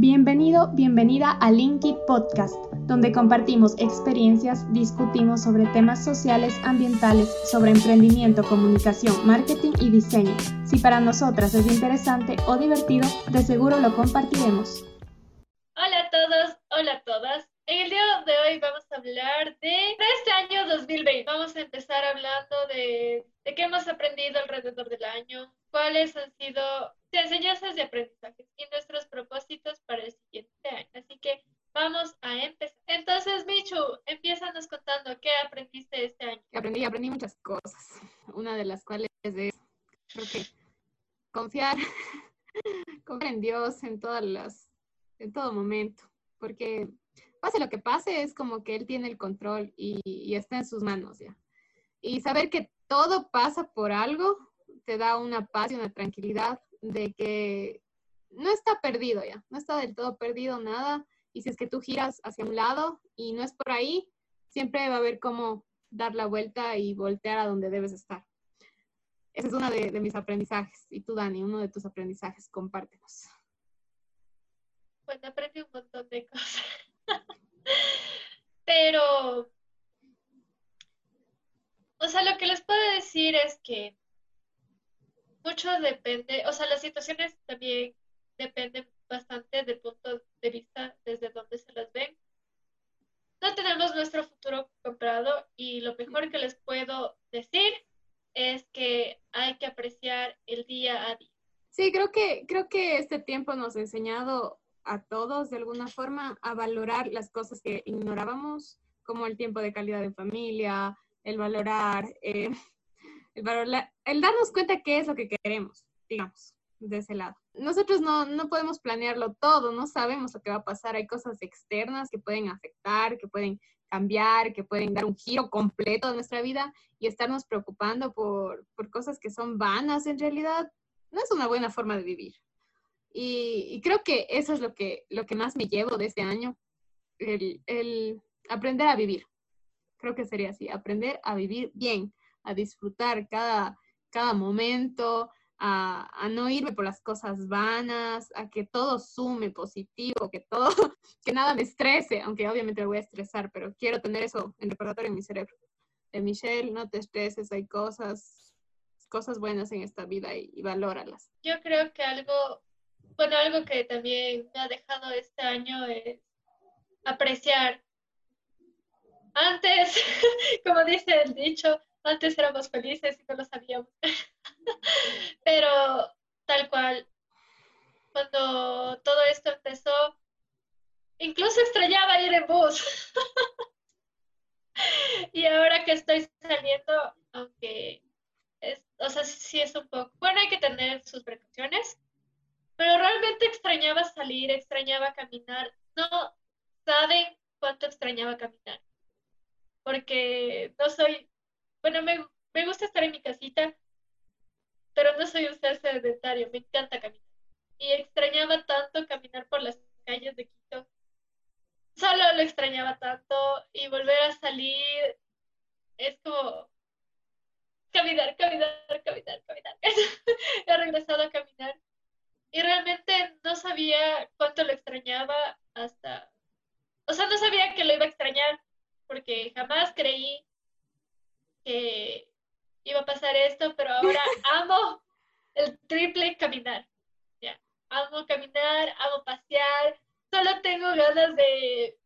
Bienvenido, bienvenida a Linkit Podcast, donde compartimos experiencias, discutimos sobre temas sociales, ambientales, sobre emprendimiento, comunicación, marketing y diseño. Si para nosotras es interesante o divertido, de seguro lo compartiremos. Hola a todos, hola a todas. En el día de hoy vamos a hablar de este año 2020. Vamos a empezar hablando de, de qué hemos aprendido alrededor del año, cuáles han sido enseñanzas de aprendizaje y nuestros propósitos para el siguiente año. Así que vamos a empezar. Entonces, Michu, empiezanos contando qué aprendiste este año. Aprendí, aprendí muchas cosas. Una de las cuales es, creo que, confiar, confiar en Dios en todas las, en todo momento, porque pase lo que pase, es como que Él tiene el control y, está en sus manos ya. Y saber que todo pasa por algo te da una paz y una tranquilidad de que no está perdido ya, no está del todo perdido nada. Y si es que tú giras hacia un lado y no es por ahí, siempre va a haber cómo dar la vuelta y voltear a donde debes estar. Ese es uno de, mis aprendizajes. Y tú, Dani, uno de tus aprendizajes, compártenos. Pues aprendí un montón de cosas. Pero, o sea, lo que les puedo decir es que mucho depende, o sea, las situaciones también dependen bastante del punto de vista desde donde se las ven. No tenemos nuestro futuro comprado y lo mejor que les puedo decir es que hay que apreciar el día a día. Sí, creo que, creo que este tiempo nos ha enseñado a todos de alguna forma a valorar las cosas que ignorábamos, como el tiempo de calidad de familia, el valorar eh, el, darnos cuenta qué es lo que queremos, digamos, de ese lado. Nosotros no, no podemos planearlo todo, no sabemos lo que va a pasar, hay cosas externas que pueden afectar, que pueden cambiar, que pueden dar un giro completo a nuestra vida y estarnos preocupando por, por cosas que son vanas en realidad, no es una buena forma de vivir. Y, creo que eso es lo que, lo que más me llevo de este año, el, el aprender a vivir. Creo que sería así, aprender a vivir bien, a disfrutar cada, cada momento, a, a, no irme por las cosas vanas, a que todo sume positivo, que todo, que nada me estrese, aunque obviamente me voy a estresar, pero quiero tener eso en recordatorio en mi cerebro. De Michelle, no te estreses, hay cosas, cosas buenas en esta vida y, y valóralas. Yo creo que algo, bueno, algo que también me ha dejado este año es apreciar. Antes, como dice el dicho, antes éramos felices y no lo sabíamos. Pero tal cual, cuando todo esto empezó, incluso extrañaba ir en bus. y ahora que estoy saliendo, aunque es, o sea, sí es un poco, bueno, hay que tener sus precauciones, pero realmente extrañaba salir, extrañaba caminar. No saben cuánto extrañaba caminar, porque no soy bueno, me, me gusta estar en mi casita, pero no soy un ser sedentario, me encanta caminar. Y extrañaba tanto caminar por las calles de Quito. Solo lo extrañaba tanto y volver a salir es como caminar, caminar, caminar, caminar. He regresado a caminar y realmente no sabía cuánto lo extrañaba hasta, o sea, no sabía que lo iba a extrañar porque jamás creí que iba a pasar esto, pero ahora amo el triple caminar. Ya, amo caminar, amo pasear, solo tengo ganas de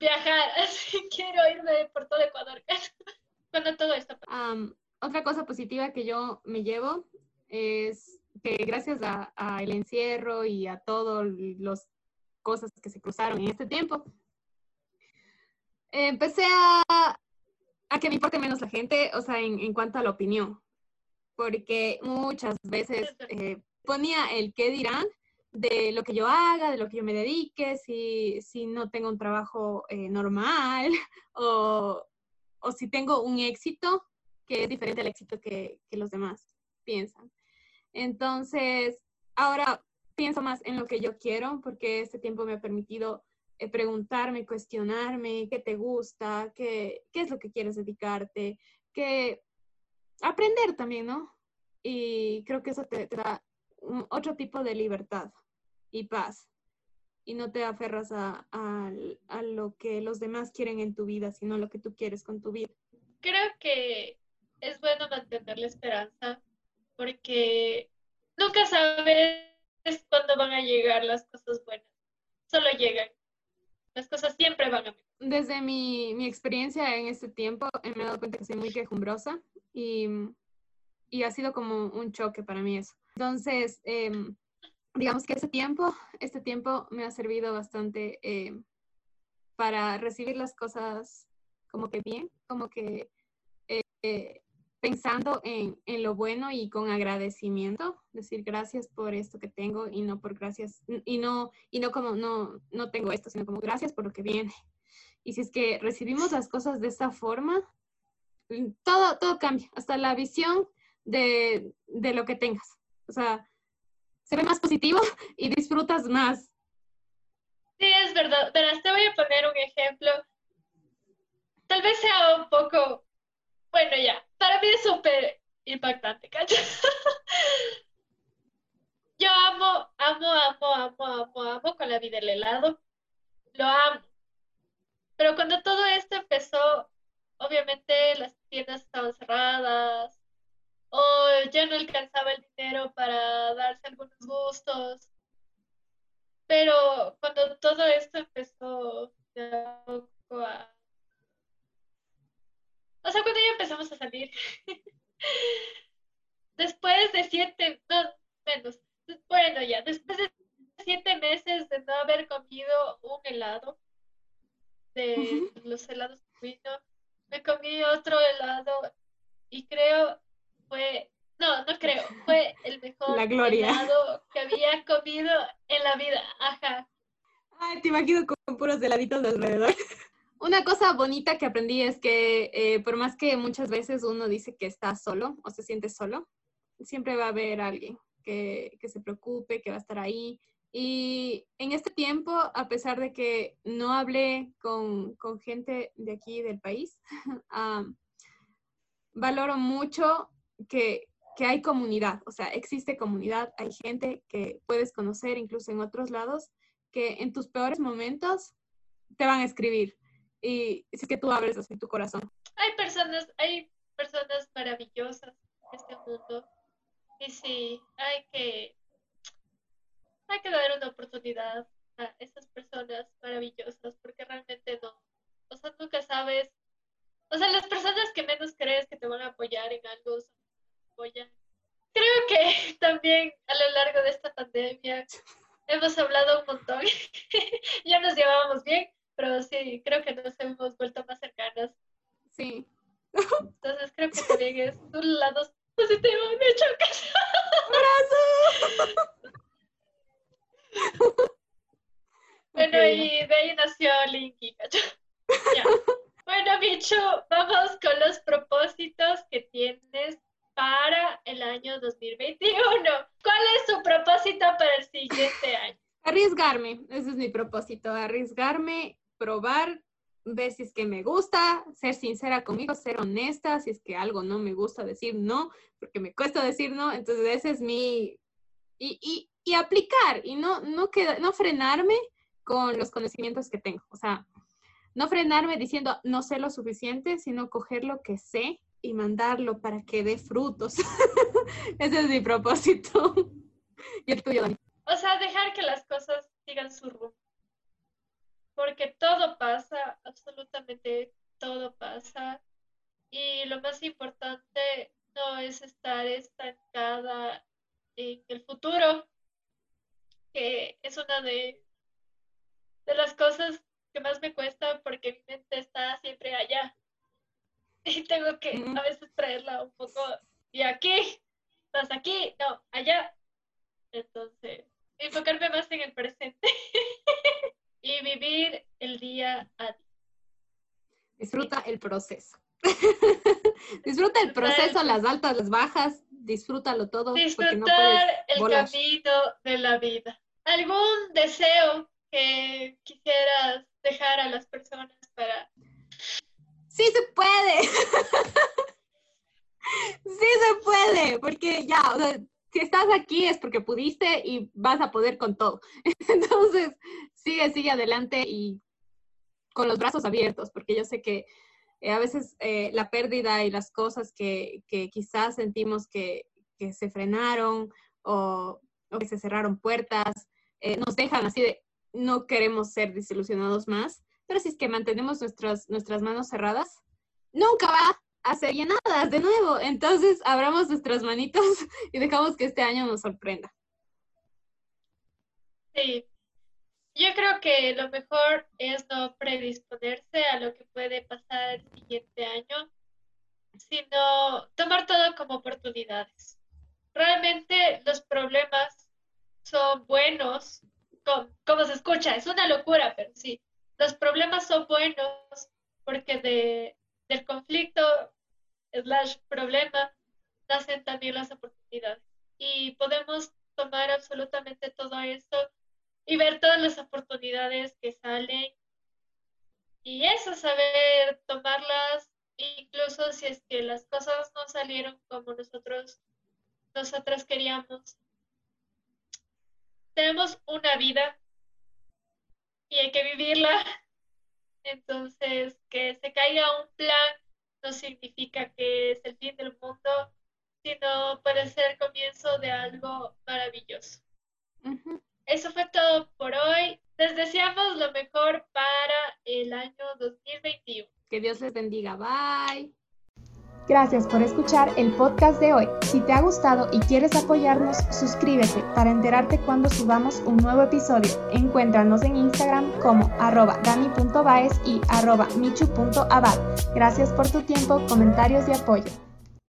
viajar, así quiero irme por todo Ecuador cuando todo esto pasa. otra cosa positiva que yo me llevo es que gracias al encierro y a todas las cosas que se cruzaron en este tiempo, empecé a, a que me importe menos la gente, o sea, en, cuanto a la opinión, porque muchas veces eh, ponía el qué dirán de lo que yo haga, de lo que yo me dedique, si, si no tengo un trabajo eh, normal o, o, si tengo un éxito que es diferente al éxito que, que los demás piensan. Entonces, ahora pienso más en lo que yo quiero porque este tiempo me ha permitido eh, preguntarme, cuestionarme qué te gusta, qué, qué es lo que quieres dedicarte, que aprender también, ¿no? Y creo que eso te, da otro tipo de libertad y paz. y no te aferras a, a, lo que los demás quieren en tu vida, sino lo que tú quieres con tu vida. Creo que es bueno mantener la esperanza porque nunca sabes cuándo van a llegar las cosas buenas. Solo llegan. Las cosas siempre van a venir. Desde mi, mi experiencia en este tiempo, me he dado cuenta que soy muy quejumbrosa y, y ha sido como un choque para mí eso. Entonces, eh, digamos que ese tiempo, este tiempo me ha servido bastante eh, para recibir las cosas como que bien, como que eh, pensando en, en, lo bueno y con agradecimiento, decir gracias por esto que tengo y no por gracias, y no, y no como no, no tengo esto, sino como gracias por lo que viene. Y si es que recibimos las cosas de esta forma, todo, todo cambia, hasta la visión de, de lo que tengas. O sea, se ve más positivo y disfrutas más. Sí, es verdad. Pero te voy a poner un ejemplo. Tal vez sea un poco, bueno, ya, para mí es súper impactante, ¿cachai? Yo amo, amo, amo, amo, amo, amo con la vida el helado. Lo amo. Pero cuando todo esto empezó, obviamente las tiendas estaban cerradas, o ya no alcanzaba el dinero para darse algunos gustos. Pero cuando todo esto empezó a O sea, cuando ya empezamos a salir, después de siete, no, menos, bueno, ya, después de siete meses de no haber comido un helado, de los helados vino, me comí otro helado y creo fue, no, no creo, fue el mejor helado que había comido en la vida. Ajá. Ay, te imagino con puros heladitos de alrededor. Una cosa bonita que aprendí es que eh, por más que muchas veces uno dice que está solo o se siente solo, siempre va a haber alguien que, que se preocupe, que va a estar ahí. Y en este tiempo, a pesar de que no hablé con, con gente de aquí del país, valoro mucho que, hay comunidad, o sea, existe comunidad, hay gente que puedes conocer incluso en otros lados, que en tus peores momentos te van a escribir y es que tú abres así tu corazón. Hay personas, hay personas maravillosas en este mundo. Y sí, hay que, hay que dar una oportunidad a esas personas maravillosas porque realmente no, o sea, nunca sabes, o sea, las personas que menos crees que te van a apoyar en algo Creo que también a lo largo de esta pandemia hemos hablado un montón. ya nos llevábamos bien, pero sí, creo que nos hemos vuelto más cercanas. Sí. Entonces creo que también es un lado positivo de chocas. bueno, y de ahí nació Linky, Bueno, bicho, vamos con los propósitos que tienes para el año 2021. ¿Cuál es su propósito para el siguiente año? Arriesgarme, ese es mi propósito, arriesgarme, probar, ver si es que me gusta, ser sincera conmigo, ser honesta, si es que algo no me gusta, decir no, porque me cuesta decir no, entonces ese es mi... Y, y, aplicar y no, no, queda, no frenarme con los conocimientos que tengo, o sea, no frenarme diciendo no sé lo suficiente, sino coger lo que sé y mandarlo para que dé frutos. Ese es mi propósito. y el tuyo. O sea, dejar que las cosas sigan su. Porque todo pasa, absolutamente todo pasa. Y lo más importante no es estar estancada en el futuro, que es una de, de las cosas que más me cuesta porque mi mente está siempre allá. y tengo que a veces traerla un poco y aquí, estás aquí, no, allá. Entonces, enfocarme más en el presente y vivir el día a día. Disfruta el proceso. Disfruta el proceso, las altas, las bajas, disfrútalo todo. Disfrutar el camino de la vida. ¿Algún deseo que quisieras dejar a las personas para sí se puede. sí se puede, porque ya, o sea, si estás aquí es porque pudiste y vas a poder con todo. Entonces, sigue, sigue adelante y con los brazos abiertos, porque yo sé que eh, a veces eh, la pérdida y las cosas que, quizás sentimos que, se frenaron o, o, que se cerraron puertas, eh, nos dejan así de, no queremos ser desilusionados más, pero si es que mantenemos nuestras, nuestras manos cerradas, nunca va a ser llenadas de nuevo. Entonces, abramos nuestras manitos y dejamos que este año nos sorprenda. Sí, yo creo que lo mejor es no predisponerse a lo que puede pasar el siguiente año, sino tomar todo como oportunidades. Realmente los problemas son buenos, como, se escucha, es una locura, pero sí, los problemas son buenos porque de, del conflicto slash problema nacen también las oportunidades. Y podemos tomar absolutamente todo esto y ver todas las oportunidades que salen. Y eso, saber tomarlas, incluso si es que las cosas no salieron como nosotros, nosotras queríamos. Tenemos una vida y hay que vivirla. Entonces, que se caiga un plan no significa que es el fin del mundo, sino puede ser el comienzo de algo maravilloso. Eso fue todo por hoy. Les deseamos lo mejor para el año 2021. Que Dios les bendiga. Bye. Gracias por escuchar el podcast de hoy. Si te ha gustado y quieres apoyarnos, suscríbete para enterarte cuando subamos un nuevo episodio. Encuéntranos en Instagram como arroba dani.baez y arroba michu.abad. Gracias por tu tiempo, comentarios y apoyo.